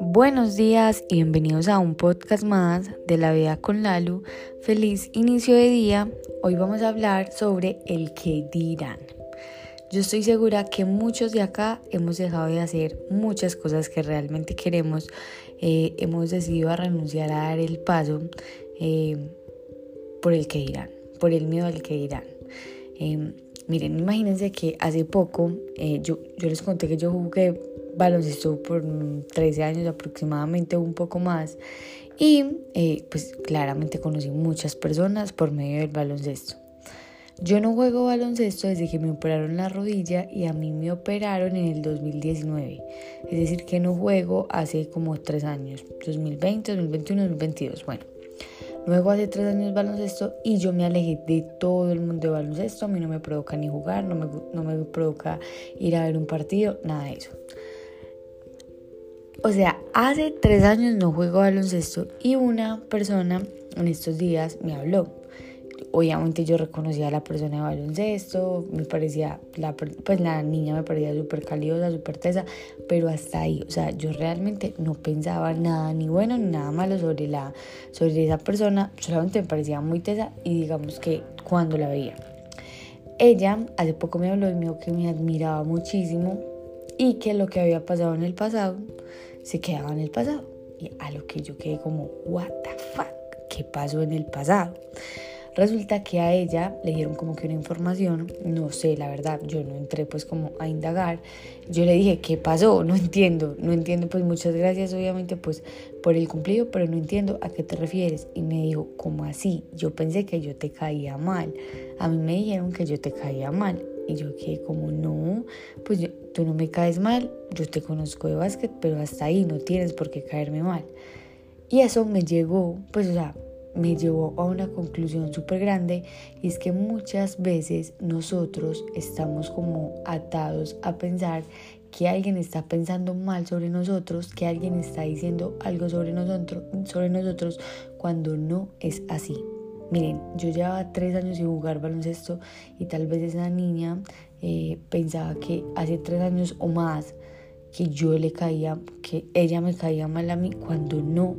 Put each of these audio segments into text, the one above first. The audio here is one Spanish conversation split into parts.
Buenos días y bienvenidos a un podcast más de la vida con Lalu. Feliz inicio de día. Hoy vamos a hablar sobre el que dirán. Yo estoy segura que muchos de acá hemos dejado de hacer muchas cosas que realmente queremos. Eh, hemos decidido a renunciar a dar el paso eh, por el que dirán, por el miedo al que dirán. Em, miren, imagínense que hace poco yo, yo les conté que yo jugué baloncesto por 13 años aproximadamente, un poco más. Y eh, pues claramente conocí muchas personas por medio del baloncesto. Yo no juego baloncesto desde que me operaron la rodilla y a mí me operaron en el 2019. Es decir, que no juego hace como 3 años, 2020, 2021, 2022. Bueno, luego hace 3 años baloncesto y yo me alejé de todo el mundo de baloncesto. A mí no me provoca ni jugar, no me, no me provoca ir a ver un partido, nada de eso. O sea, hace tres años no juego baloncesto y una persona en estos días me habló. Obviamente yo reconocía a la persona de baloncesto, me parecía, la, pues la niña me parecía súper caliosa, súper tesa, pero hasta ahí, o sea, yo realmente no pensaba nada ni bueno ni nada malo sobre, la, sobre esa persona, solamente me parecía muy tesa y digamos que cuando la veía. Ella hace poco me habló y me que me admiraba muchísimo y que lo que había pasado en el pasado se quedaba en el pasado. Y a lo que yo quedé como, what the fuck, ¿qué pasó en el pasado? Resulta que a ella le dieron como que una información, no sé, la verdad, yo no entré pues como a indagar. Yo le dije, ¿qué pasó? No entiendo, no entiendo, pues muchas gracias obviamente pues por el cumplido, pero no entiendo a qué te refieres. Y me dijo, ¿cómo así? Yo pensé que yo te caía mal. A mí me dijeron que yo te caía mal. Y yo quedé como, no, pues tú no me caes mal, yo te conozco de básquet, pero hasta ahí no tienes por qué caerme mal. Y eso me llegó, pues o sea, me llevó a una conclusión súper grande y es que muchas veces nosotros estamos como atados a pensar que alguien está pensando mal sobre nosotros, que alguien está diciendo algo sobre nosotros, sobre nosotros cuando no es así. Miren, yo llevaba tres años sin jugar baloncesto y tal vez esa niña eh, pensaba que hace tres años o más que yo le caía, que ella me caía mal a mí, cuando no.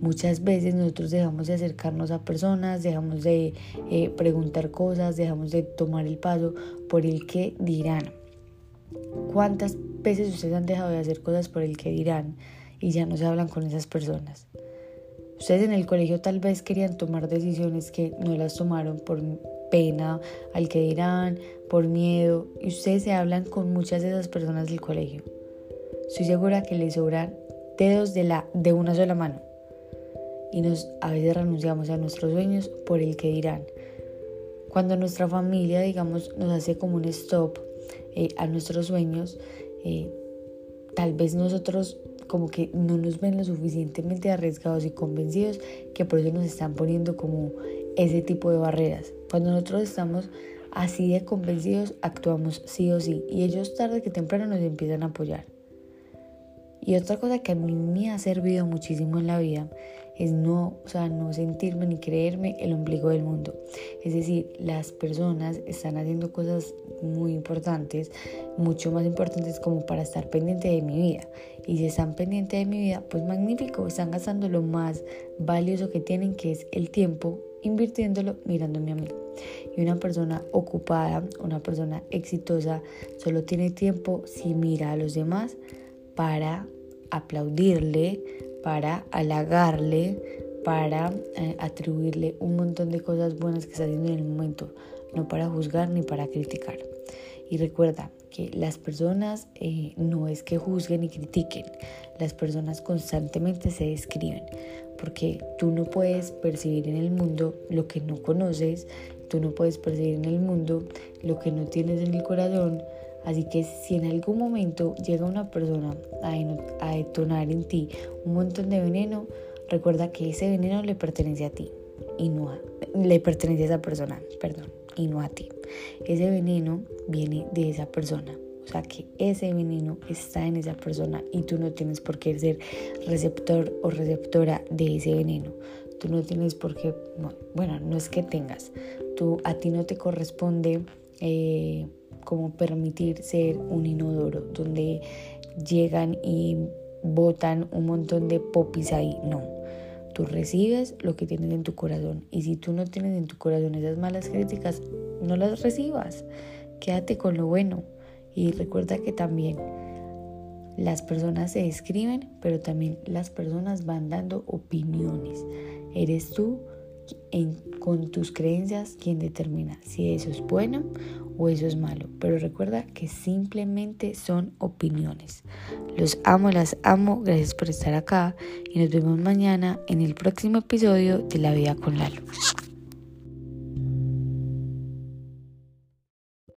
Muchas veces nosotros dejamos de acercarnos a personas, dejamos de eh, preguntar cosas, dejamos de tomar el paso por el que dirán. ¿Cuántas veces ustedes han dejado de hacer cosas por el que dirán y ya no se hablan con esas personas? Ustedes en el colegio tal vez querían tomar decisiones que no las tomaron por pena al que dirán, por miedo, y ustedes se hablan con muchas de esas personas del colegio. Estoy segura que les sobran dedos de, la, de una sola mano. Y nos, a veces renunciamos a nuestros sueños por el que dirán. Cuando nuestra familia, digamos, nos hace como un stop eh, a nuestros sueños, eh, tal vez nosotros como que no nos ven lo suficientemente arriesgados y convencidos que por eso nos están poniendo como ese tipo de barreras. Cuando nosotros estamos así de convencidos, actuamos sí o sí y ellos tarde que temprano nos empiezan a apoyar. Y otra cosa que a mí me ha servido muchísimo en la vida es no, o sea, no sentirme ni creerme el ombligo del mundo. Es decir, las personas están haciendo cosas muy importantes, mucho más importantes como para estar pendiente de mi vida. Y si están pendientes de mi vida, pues magnífico, están gastando lo más valioso que tienen, que es el tiempo, invirtiéndolo mirándome a mí. Y una persona ocupada, una persona exitosa, solo tiene tiempo si mira a los demás para aplaudirle, para halagarle, para eh, atribuirle un montón de cosas buenas que está haciendo en el momento, no para juzgar ni para criticar. Y recuerda que las personas eh, no es que juzguen y critiquen, las personas constantemente se describen, porque tú no puedes percibir en el mundo lo que no conoces, tú no puedes percibir en el mundo lo que no tienes en el corazón, Así que si en algún momento llega una persona a, detonar en ti un montón de veneno, recuerda que ese veneno le pertenece a ti y no a, le pertenece a esa persona, perdón, y no a ti. Ese veneno viene de esa persona. O sea que ese veneno está en esa persona y tú no tienes por qué ser receptor o receptora de ese veneno. Tú no tienes por qué, bueno, no es que tengas, tú a ti no te corresponde eh, como permitir ser un inodoro, donde llegan y botan un montón de popis ahí. No, tú recibes lo que tienes en tu corazón. Y si tú no tienes en tu corazón esas malas críticas, no las recibas. Quédate con lo bueno. Y recuerda que también las personas se escriben, pero también las personas van dando opiniones. Eres tú con tus creencias quien determina si eso es bueno o eso es malo. Pero recuerda que simplemente son opiniones. Los amo, las amo. Gracias por estar acá y nos vemos mañana en el próximo episodio de La Vida con Lalo.